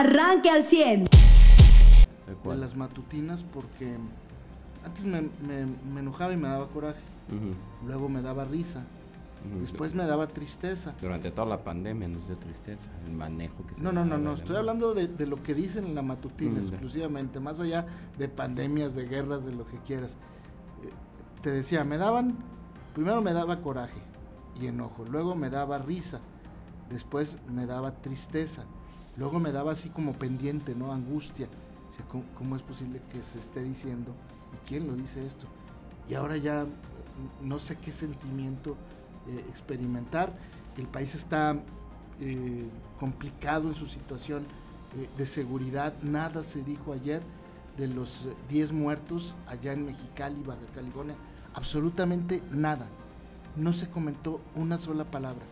arranque al 100. De las matutinas porque antes me, me, me enojaba y me daba coraje. Luego me daba risa. Después me daba tristeza. Durante toda la pandemia nos dio tristeza, el manejo que se No, no, no, no, estoy hablando de, de, lo que dicen en la matutina exclusivamente, más allá de pandemias, de guerras, de lo que quieras. Eh, te decía, me daban, primero me daba coraje y enojo, luego me daba risa, después me daba tristeza, luego me daba así como pendiente, ¿no? Angustia. ¿cómo, ¿cómo, es posible que se esté diciendo? ¿Y quién lo dice esto? Y ahora ya no sé qué sentimiento eh, experimentar. El país está eh, complicado en su situación eh, de seguridad. Nada se dijo ayer de los 10 muertos allá en Mexicali, Baja California. Absolutamente nada. No se comentó una sola palabra.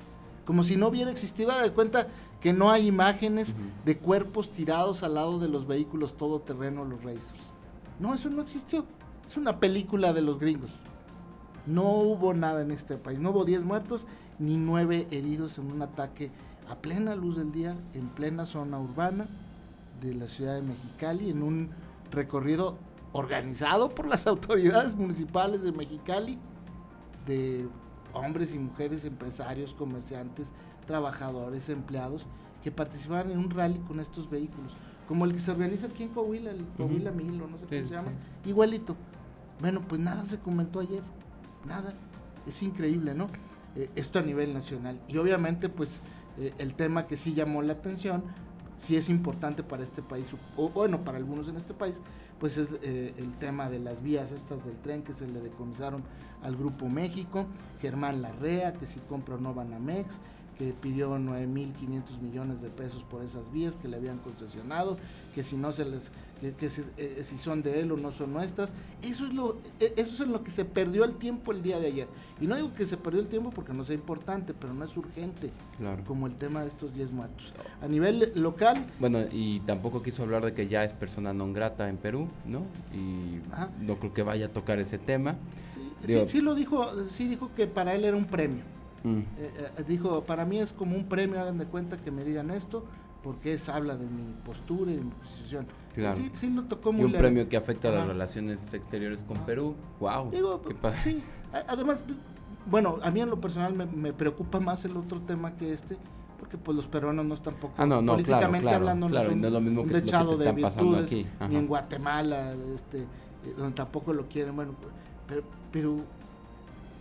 Como si no hubiera existido. de cuenta que no hay imágenes de cuerpos tirados al lado de los vehículos todoterreno, los Racers. No, eso no existió. Es una película de los gringos. No hubo nada en este país, no hubo 10 muertos ni 9 heridos en un ataque a plena luz del día, en plena zona urbana de la ciudad de Mexicali, en un recorrido organizado por las autoridades municipales de Mexicali, de hombres y mujeres, empresarios, comerciantes, trabajadores, empleados, que participaban en un rally con estos vehículos, como el que se organiza aquí en Coahuila, el Coahuila Milo, no sé cómo se llama, igualito. Bueno, pues nada se comentó ayer nada. Es increíble, ¿no? Eh, esto a nivel nacional. Y obviamente, pues, eh, el tema que sí llamó la atención, sí es importante para este país, o bueno, para algunos en este país, pues es eh, el tema de las vías estas del tren que se le decomisaron al Grupo México, Germán Larrea, que si compra o no Banamex, que pidió 9.500 millones de pesos por esas vías que le habían concesionado, que si no se les, que, eh, si, son de él o no son nuestras. Eso es, lo, eh, eso es en lo que se perdió el tiempo el día de ayer. Y no digo que se perdió el tiempo porque no sea importante, pero no es urgente, como el tema de estos 10 muertos. A nivel local... Bueno, y tampoco quiso hablar de que ya es persona non grata en Perú, ¿no? Y no creo que vaya a tocar ese tema. Sí, sí, lo dijo, sí dijo que para él era un premio Mm. Eh, eh, dijo, para mí es como un premio, hagan de cuenta que me digan esto, porque es habla de mi postura y de mi posición. Claro. Sí, sí lo tocó muy Y un premio que afecta a las relaciones exteriores con Perú. ¡Wow! Digo, Sí, además, bueno, a mí en lo personal me, preocupa más el otro tema que este, porque pues los peruanos no están poco ah, no, no, políticamente hablando no, es lo mismo que, dechado de virtudes ni en Guatemala este eh, donde tampoco lo quieren bueno pero, pero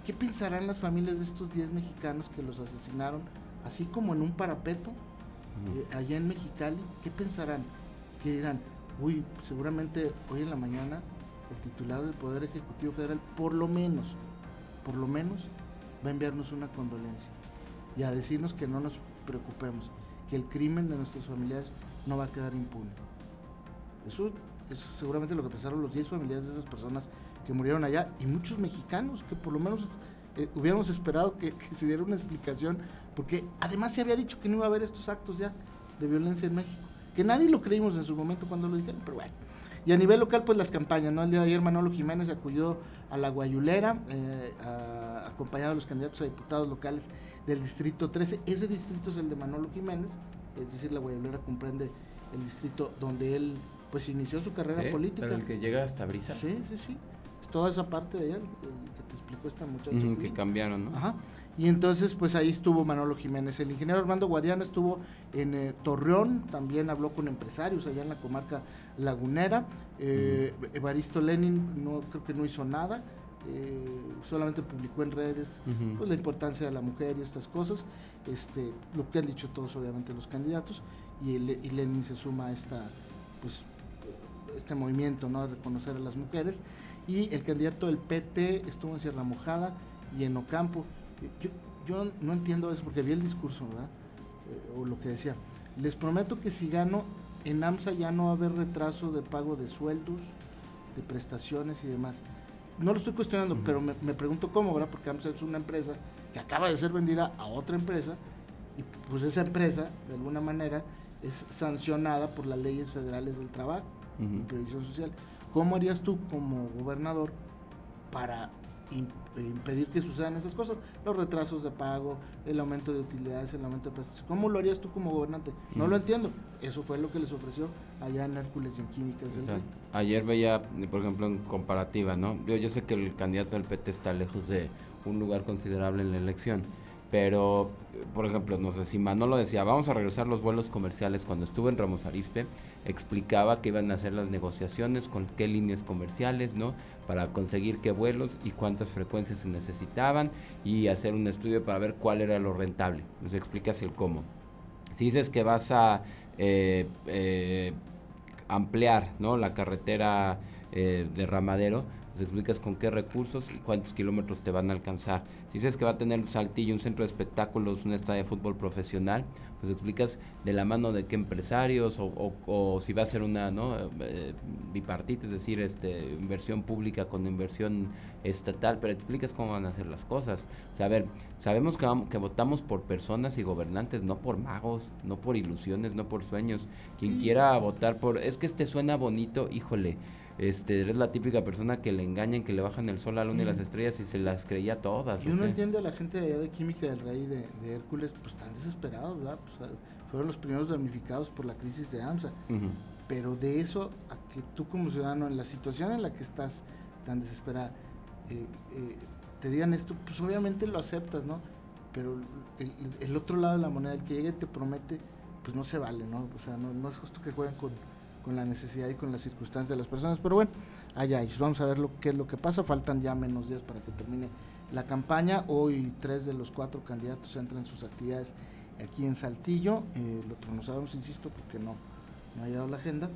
¿Qué pensarán las familias de estos 10 mexicanos que los asesinaron, así como en un parapeto, eh, allá en Mexicali? ¿Qué pensarán? Que dirán, uy, seguramente hoy en la mañana el titular del Poder Ejecutivo Federal, por lo menos, por lo menos, va a enviarnos una condolencia y a decirnos que no nos preocupemos, que el crimen de nuestros familiares no va a quedar impune. Eso es seguramente lo que pensaron los 10 familiares de esas personas que murieron allá y muchos mexicanos que por lo menos eh, hubiéramos esperado que, se diera una explicación, porque además se había dicho que no iba a haber estos actos ya de violencia en México, que nadie lo creímos en su momento cuando lo dijeron, pero bueno. Y a nivel local, pues las campañas, ¿no? El día de ayer Manolo Jiménez acudió a la Guayulera, eh, acompañado de los candidatos a diputados locales del Distrito 13. Ese distrito es el de Manolo Jiménez, es decir, la Guayulera comprende el distrito donde él pues inició su carrera ¿Eh? política. el que llega hasta Brisa. Sí, sí, sí toda esa parte de él, que te explicó esta muchacha. que cambiaron, ¿no? Ajá. Y entonces, pues ahí estuvo Manolo Jiménez. El ingeniero Armando Guadiana estuvo en eh, Torreón, también habló con empresarios allá en la comarca lagunera. Eh, Evaristo Lenin no creo que no hizo nada. Eh, solamente publicó en redes pues, la importancia de la mujer y estas cosas, este, lo que han dicho todos obviamente los candidatos, y, y Lenin se suma a esta, pues, este movimiento ¿no? de reconocer a las mujeres y el candidato del PT estuvo en Sierra Mojada y en Ocampo. Yo, yo no entiendo eso porque vi el discurso, ¿verdad? Eh, o lo que decía. Les prometo que si gano, en AMSA ya no va a haber retraso de pago de sueldos, de prestaciones y demás. No lo estoy cuestionando, pero me, me, pregunto cómo, ¿verdad? Porque AMSA es una empresa que acaba de ser vendida a otra empresa y pues esa empresa, de alguna manera, es sancionada por las leyes federales del trabajo y previsión social. ¿Cómo harías tú como gobernador para impedir que sucedan esas cosas, los retrasos de pago, el aumento de utilidades, el aumento de prestaciones. ¿Cómo lo harías tú como gobernante? No lo entiendo. Eso fue lo que les ofreció allá en Hércules y en Químicas del Ayer veía, por ejemplo, en comparativa, ¿no? Yo, yo sé que el candidato del PT está lejos de un lugar considerable en la elección, pero, por ejemplo, no sé si Manolo decía, vamos a regresar los vuelos comerciales cuando estuve en Ramos Arispe, explicaba que iban a hacer las negociaciones con qué líneas comerciales, ¿no? Para conseguir qué vuelos y cuántas frecuencias se necesitaban y hacer un estudio para ver cuál era lo rentable. Nos explicas el cómo. Si dices que vas a eh, eh, ampliar, ¿no? La carretera eh, de Ramadero, explicas con qué recursos y cuántos kilómetros te van a alcanzar. Si dices que va a tener un saltillo, un centro de espectáculos, un estadio de fútbol profesional, pues explicas de la mano de qué empresarios o, si va a ser una ¿no? Eh, bipartita, es decir, este, inversión pública con inversión estatal, pero explicas cómo van a hacer las cosas. O a ver, sabemos que votamos por personas y gobernantes, no por magos, no por ilusiones, no por sueños. Quien quiera votar por, es que este suena bonito, híjole este, eres la típica persona que le engañan, que le bajan el sol, la luna y las estrellas y se las creía todas. Y uno entiende a la gente de allá de Química del Rey de, Hércules, pues están desesperados, ¿verdad? Pues, fueron los primeros damnificados por la crisis de AMSA. Pero de eso a que tú como ciudadano, en la situación en la que estás tan desesperada, eh, eh, te digan esto, pues obviamente lo aceptas, ¿no? Pero el, el, otro lado de la moneda, el que llegue y te promete, pues no se vale, ¿no? O sea, no, no es justo que jueguen con con la necesidad y con las circunstancias de las personas. Pero bueno, allá vamos a ver lo, qué es lo que pasa. Faltan ya menos días para que termine la campaña. Hoy tres de los cuatro candidatos entran en sus actividades aquí en Saltillo. Eh, lo otro no sabemos, insisto, porque no, no ha llegado la agenda.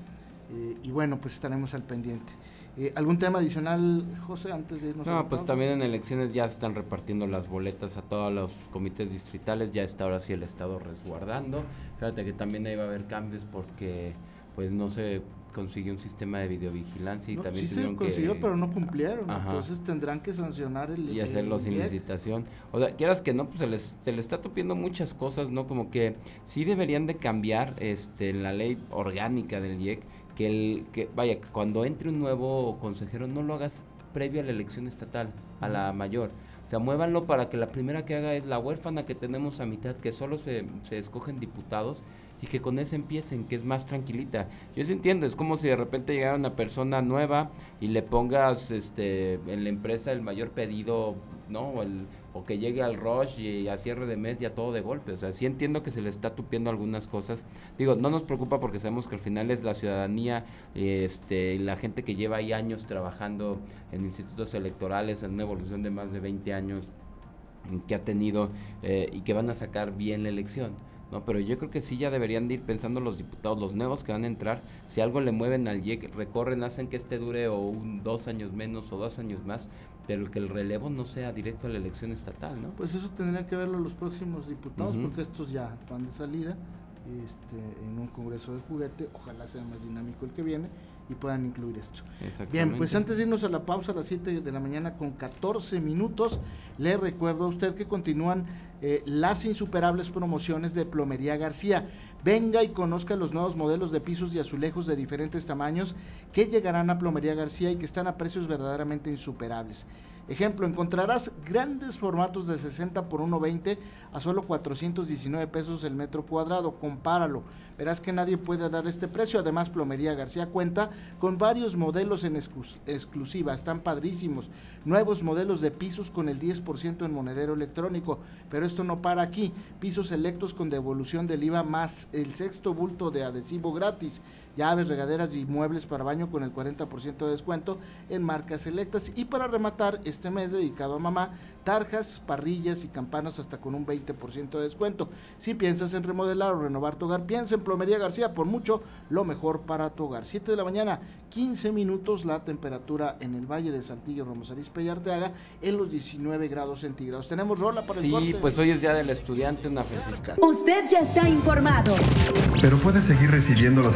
Eh, y bueno, pues estaremos al pendiente. Eh, ¿Algún tema adicional, José, antes de irnos No, pues también en elecciones ya están repartiendo las boletas a todos los comités distritales, ya está ahora sí el Estado resguardando. Fíjate que también ahí va a haber cambios porque pues no se consiguió un sistema de videovigilancia y también sí se consiguió pero no cumplieron. Entonces tendrán que sancionar el y hacerlo sin licitación o sea quieras que no pues se les se le está topiendo muchas cosas no como que sí deberían de cambiar este la ley orgánica del IEC que el que vaya cuando entre un nuevo consejero no lo hagas previo a la elección estatal a la mayor. O sea, muévanlo para que la primera que haga es la huérfana que tenemos a mitad, que solo se, se escogen diputados y que con ese empiecen, que es más tranquilita. Yo sí entiendo, es como si de repente llegara una persona nueva y le pongas este en la empresa el mayor pedido, ¿no? O, el, o que llegue al rush y a cierre de mes ya todo de golpe. O sea, sí entiendo que se le está tupiendo algunas cosas. Digo, no nos preocupa porque sabemos que al final es la ciudadanía este, la gente que lleva ahí años trabajando en institutos electorales, en una evolución de más de 20 años que ha tenido eh, y que van a sacar bien la elección. No, pero yo creo que sí ya deberían de ir pensando los diputados, los nuevos que van a entrar, si algo le mueven al IEC, recorren, hacen que este dure o un, dos años menos o dos años más, pero que el relevo no sea directo a la elección estatal, ¿no? Pues eso tendrían que verlo los próximos diputados, porque estos ya van de salida este, en un congreso de juguete, ojalá sea más dinámico el que viene y puedan incluir esto. Bien, pues antes de irnos a la pausa a las 7 de la mañana con 14 minutos, le recuerdo a usted que continúan eh, las insuperables promociones de Plomería García. Venga y conozca los nuevos modelos de pisos y azulejos de diferentes tamaños que llegarán a Plomería García y que están a precios verdaderamente insuperables. Ejemplo, encontrarás grandes formatos de 60 por 1.20 a solo 419 pesos el metro cuadrado. Compáralo. Verás que nadie puede dar este precio. Además, Plomería García cuenta con varios modelos en exclusiva. Están padrísimos. Nuevos modelos de pisos con el 10% en monedero electrónico. Pero esto no para aquí. Pisos selectos con devolución del IVA más el sexto bulto de adhesivo gratis llaves, regaderas y muebles para baño con el 40% de descuento en marcas selectas. Y para rematar, este mes dedicado a mamá, tarjas, parrillas y campanas hasta con un 20% de descuento. Si piensas en remodelar o renovar tu hogar, piensa en Plomería García, por mucho lo mejor para tu hogar. 7 de la mañana, 15 minutos la temperatura en el Valle de Saltillo, Ramos Arizpe y Arteaga en los 19 grados centígrados. Tenemos rola para el Sí, pues hoy es Día del Estudiante, una felicidad. Usted ya está informado. Pero puede seguir recibiendo los